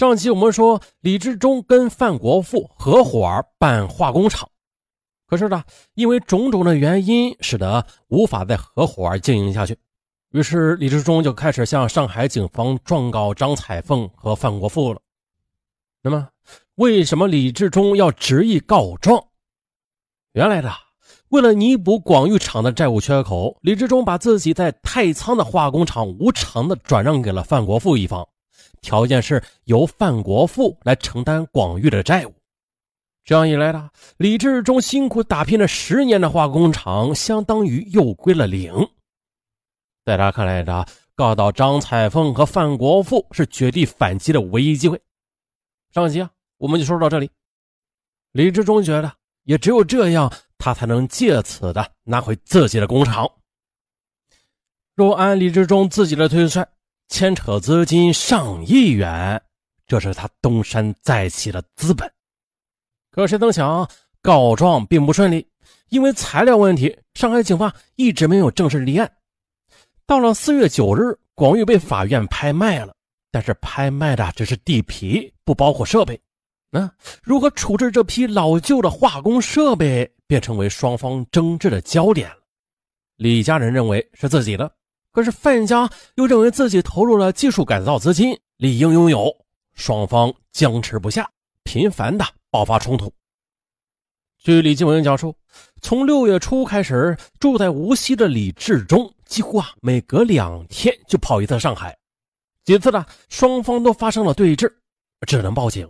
上期我们说李志忠跟范国富合伙办化工厂，可是呢，因为种种的原因，使得无法再合伙经营下去。于是李志忠就开始向上海警方状告张彩凤和范国富了。那么，为什么李志忠要执意告状？原来的，为了弥补广域厂的债务缺口，李志忠把自己在太仓的化工厂无偿的转让给了范国富一方。条件是由范国富来承担广域的债务，这样一来呢，李志忠辛苦打拼了十年的化工厂，相当于又归了零。在他看来呢，告到张彩凤和范国富是绝地反击的唯一机会。上集啊，我们就说到这里。李志忠觉得，也只有这样，他才能借此的拿回自己的工厂。若按李志忠自己的推算。牵扯资金上亿元，这是他东山再起的资本。可谁曾想，告状并不顺利，因为材料问题，上海警方一直没有正式立案。到了四月九日，广域被法院拍卖了，但是拍卖的只是地皮，不包括设备。那如何处置这批老旧的化工设备，便成为双方争执的焦点了。李家人认为是自己的。可是范家又认为自己投入了技术改造资金，理应拥有，双方僵持不下，频繁的爆发冲突。据李继文讲述，从六月初开始，住在无锡的李志忠几乎啊每隔两天就跑一次上海，几次呢双方都发生了对峙，只能报警。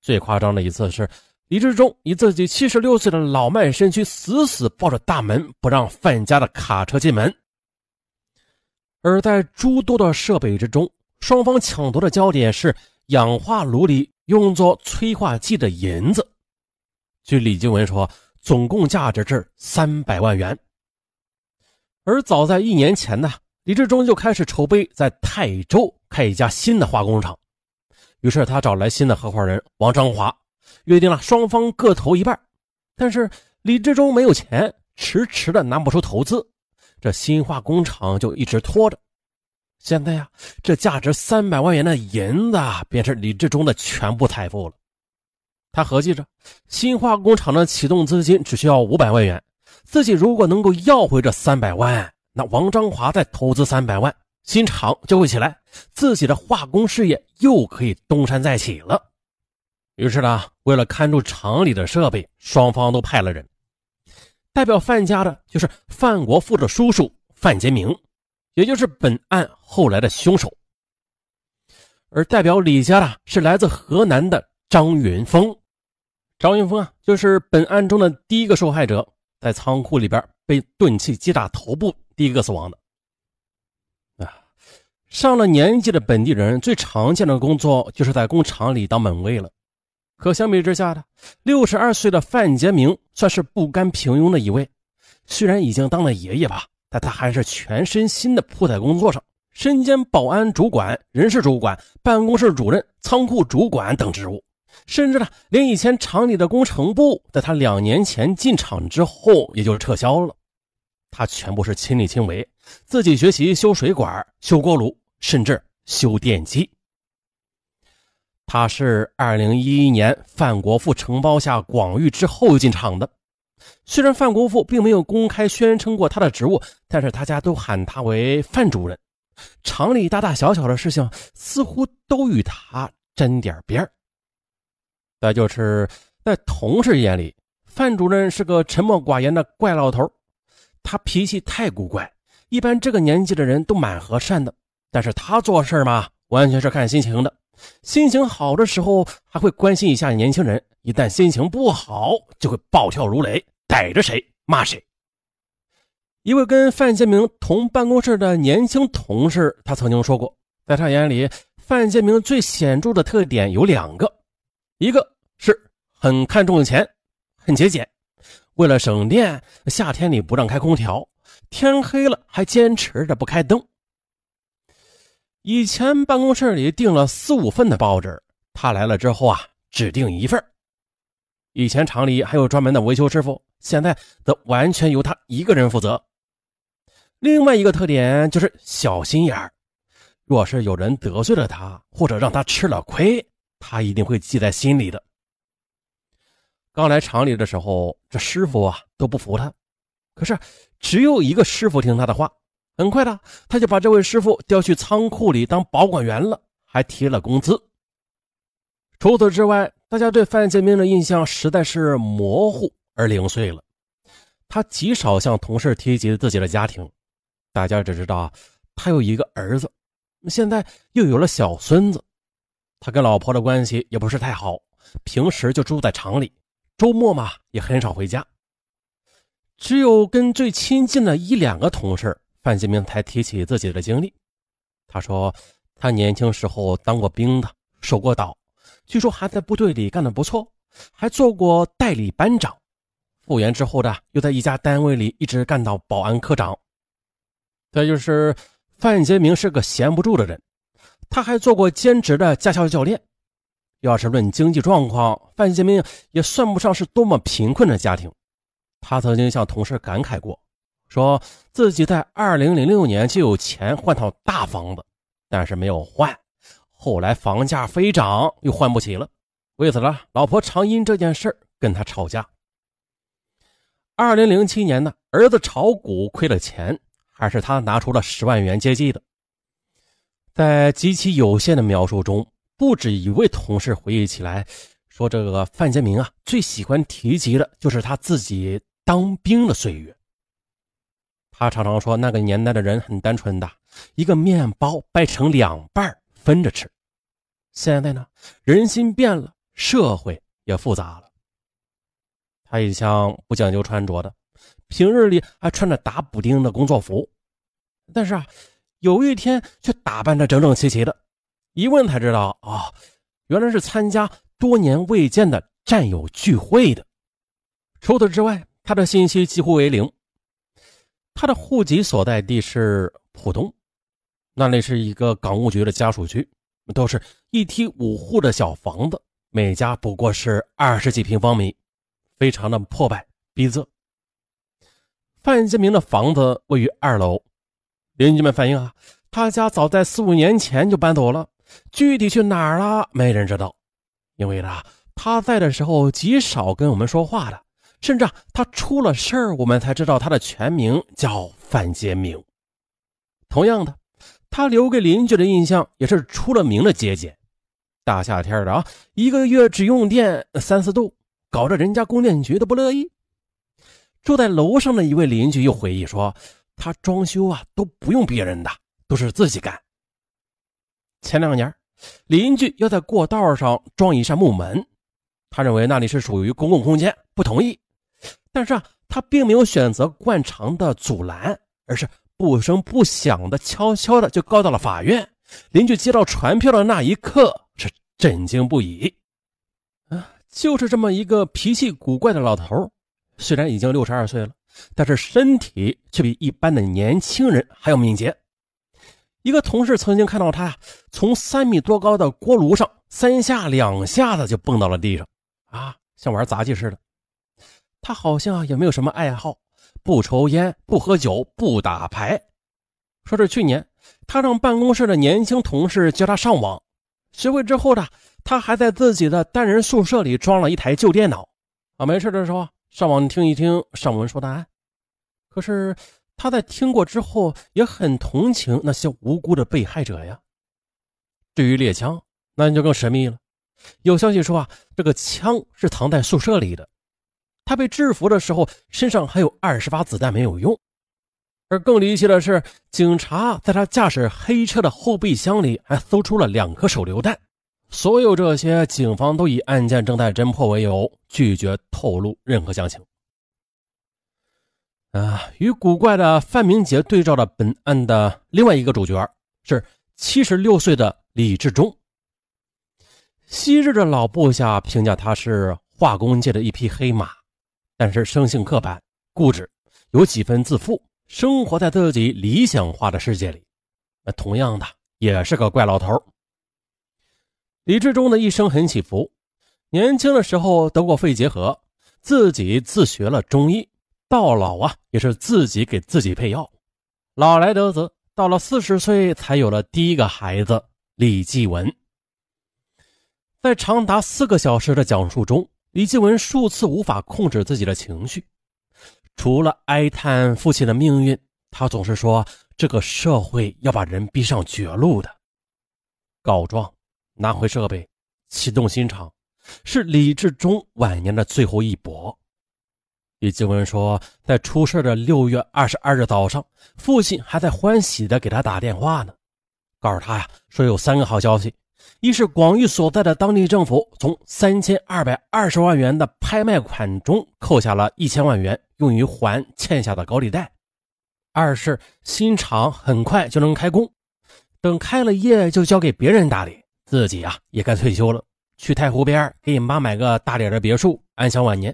最夸张的一次是李志忠以自己七十六岁的老迈身躯死死抱着大门，不让范家的卡车进门。而在诸多的设备之中，双方抢夺的焦点是氧化炉里用作催化剂的银子。据李金文说，总共价值是三百万元。而早在一年前呢，李志忠就开始筹备在泰州开一家新的化工厂。于是他找来新的合伙人王章华，约定了双方各投一半。但是李志忠没有钱，迟迟的拿不出投资。这新化工厂就一直拖着，现在呀，这价值三百万元的银子便是李志忠的全部财富了。他合计着，新化工厂的启动资金只需要五百万元，自己如果能够要回这三百万，那王章华再投资三百万，新厂就会起来，自己的化工事业又可以东山再起了。于是呢，为了看住厂里的设备，双方都派了人。代表范家的就是范国富的叔叔范杰明，也就是本案后来的凶手。而代表李家的是来自河南的张云峰。张云峰啊，就是本案中的第一个受害者，在仓库里边被钝器击打头部，第一个死亡的。啊，上了年纪的本地人最常见的工作就是在工厂里当门卫了。可相比之下的六十二岁的范杰明算是不甘平庸的一位。虽然已经当了爷爷吧，但他还是全身心的扑在工作上，身兼保安主管、人事主管、办公室主任、仓库主管等职务，甚至呢，连以前厂里的工程部，在他两年前进厂之后，也就是撤销了。他全部是亲力亲为，自己学习修水管、修锅炉，甚至修电机。他是二零一一年范国富承包下广域之后进厂的。虽然范国富并没有公开宣称过他的职务，但是大家都喊他为范主任。厂里大大小小的事情似乎都与他沾点边再就是在同事眼里，范主任是个沉默寡言的怪老头。他脾气太古怪，一般这个年纪的人都蛮和善的，但是他做事嘛，完全是看心情的。心情好的时候还会关心一下年轻人，一旦心情不好就会暴跳如雷，逮着谁骂谁。一位跟范建明同办公室的年轻同事，他曾经说过，在他眼里，范建明最显著的特点有两个，一个是很看重钱，很节俭，为了省电，夏天里不让开空调，天黑了还坚持着不开灯。以前办公室里订了四五份的报纸，他来了之后啊，只订一份。以前厂里还有专门的维修师傅，现在则完全由他一个人负责。另外一个特点就是小心眼儿，若是有人得罪了他，或者让他吃了亏，他一定会记在心里的。刚来厂里的时候，这师傅啊都不服他，可是只有一个师傅听他的话。很快的，他就把这位师傅调去仓库里当保管员了，还提了工资。除此之外，大家对范建明的印象实在是模糊而零碎了。他极少向同事提及自己的家庭，大家只知道他有一个儿子，现在又有了小孙子。他跟老婆的关系也不是太好，平时就住在厂里，周末嘛也很少回家。只有跟最亲近的一两个同事。范建明才提起自己的经历，他说他年轻时候当过兵的，守过岛，据说还在部队里干得不错，还做过代理班长。复员之后的，又在一家单位里一直干到保安科长。再就是范杰明是个闲不住的人，他还做过兼职的驾校教练。要是论经济状况，范杰明也算不上是多么贫困的家庭。他曾经向同事感慨过。说自己在二零零六年就有钱换套大房子，但是没有换。后来房价飞涨，又换不起了。为此呢，老婆常因这件事跟他吵架。二零零七年呢，儿子炒股亏了钱，还是他拿出了十万元接济的。在极其有限的描述中，不止一位同事回忆起来，说这个范建明啊，最喜欢提及的就是他自己当兵的岁月。他常常说，那个年代的人很单纯的，一个面包掰成两半分着吃。现在呢，人心变了，社会也复杂了。他一向不讲究穿着的，平日里还穿着打补丁的工作服，但是啊，有一天却打扮的整整齐齐的。一问才知道，啊，原来是参加多年未见的战友聚会的。除此之外，他的信息几乎为零。他的户籍所在地是浦东，那里是一个港务局的家属区，都是一梯五户的小房子，每家不过是二十几平方米，非常的破败逼仄。范建明的房子位于二楼，邻居们反映啊，他家早在四五年前就搬走了，具体去哪儿了没人知道，因为呢，他在的时候极少跟我们说话的。甚至啊，他出了事儿，我们才知道他的全名叫范杰明。同样的，他留给邻居的印象也是出了名的节俭。大夏天的啊，一个月只用电三四度，搞得人家供电局都不乐意。住在楼上的一位邻居又回忆说，他装修啊都不用别人的，都是自己干。前两年，邻居要在过道上装一扇木门，他认为那里是属于公共空间，不同意。但是啊，他并没有选择惯常的阻拦，而是不声不响的、悄悄的就告到了法院。邻居接到传票的那一刻是震惊不已。啊，就是这么一个脾气古怪的老头，虽然已经六十二岁了，但是身体却比一般的年轻人还要敏捷。一个同事曾经看到他呀从三米多高的锅炉上三下两下子就蹦到了地上，啊，像玩杂技似的。他好像也没有什么爱好，不抽烟，不喝酒，不打牌。说是去年，他让办公室的年轻同事教他上网，学会之后呢，他还在自己的单人宿舍里装了一台旧电脑，啊，没事的时候上网听一听上文说答案。可是他在听过之后，也很同情那些无辜的被害者呀。至于猎枪，那你就更神秘了。有消息说啊，这个枪是藏在宿舍里的。他被制服的时候，身上还有二十发子弹没有用。而更离奇的是，警察在他驾驶黑车的后备箱里还搜出了两颗手榴弹。所有这些，警方都以案件正在侦破为由，拒绝透露任何详情。啊，与古怪的范明杰对照的本案的另外一个主角是七十六岁的李志忠。昔日的老部下评价他是化工界的一匹黑马。但是生性刻板、固执，有几分自负，生活在自己理想化的世界里。那同样的，也是个怪老头。李志忠的一生很起伏，年轻的时候得过肺结核，自己自学了中医，到老啊也是自己给自己配药。老来得子，到了四十岁才有了第一个孩子李继文。在长达四个小时的讲述中，李继文数次无法控制自己的情绪，除了哀叹父亲的命运，他总是说这个社会要把人逼上绝路的。告状、拿回设备、启动新厂，是李志忠晚年的最后一搏。李继文说，在出事的六月二十二日早上，父亲还在欢喜的给他打电话呢，告诉他呀，说有三个好消息。一是广玉所在的当地政府从三千二百二十万元的拍卖款中扣下了一千万元，用于还欠下的高利贷；二是新厂很快就能开工，等开了业就交给别人打理，自己啊也该退休了，去太湖边给你妈买个大点的别墅，安享晚年；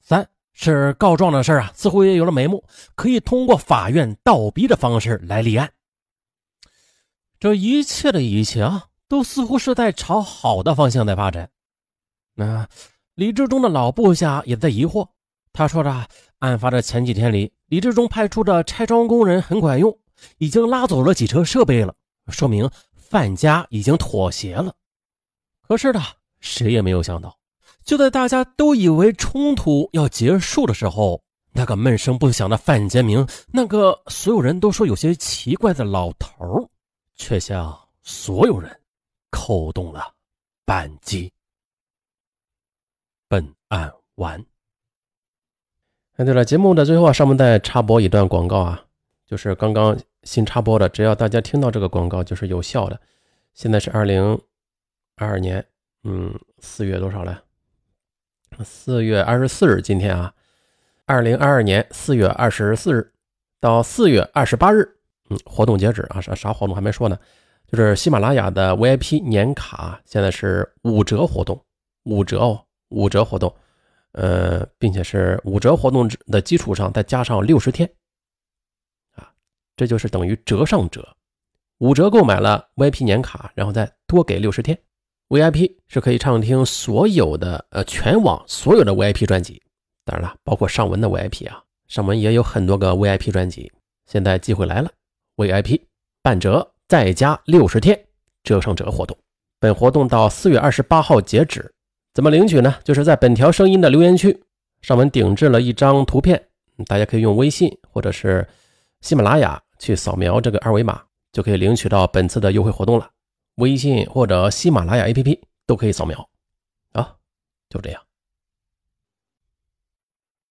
三是告状的事啊，似乎也有了眉目，可以通过法院倒逼的方式来立案。这一切的一切啊。都似乎是在朝好的方向在发展。那李志忠的老部下也在疑惑。他说着，案发的前几天里，李志忠派出的拆装工人很管用，已经拉走了几车设备了，说明范家已经妥协了。可是呢，谁也没有想到，就在大家都以为冲突要结束的时候，那个闷声不响的范杰明，那个所有人都说有些奇怪的老头，却向所有人。扣动了扳机。本案完。哎，对了，节目的最后啊，上面再插播一段广告啊，就是刚刚新插播的，只要大家听到这个广告就是有效的。现在是二零二二年，嗯，四月多少了？四月二十四日，今天啊，二零二二年四月二十四日到四月二十八日，嗯，活动截止啊，啥啥活动还没说呢。就是喜马拉雅的 VIP 年卡现在是五折活动，五折哦，五折活动，呃，并且是五折活动的基础上再加上六十天，啊，这就是等于折上折，五折购买了 VIP 年卡，然后再多给六十天，VIP 是可以畅听所有的呃全网所有的 VIP 专辑，当然了，包括上文的 VIP 啊，上文也有很多个 VIP 专辑，现在机会来了，VIP 半折。再加六十天折上折活动，本活动到四月二十八号截止。怎么领取呢？就是在本条声音的留言区，上文顶置了一张图片，大家可以用微信或者是喜马拉雅去扫描这个二维码，就可以领取到本次的优惠活动了。微信或者喜马拉雅 APP 都可以扫描。啊，就这样。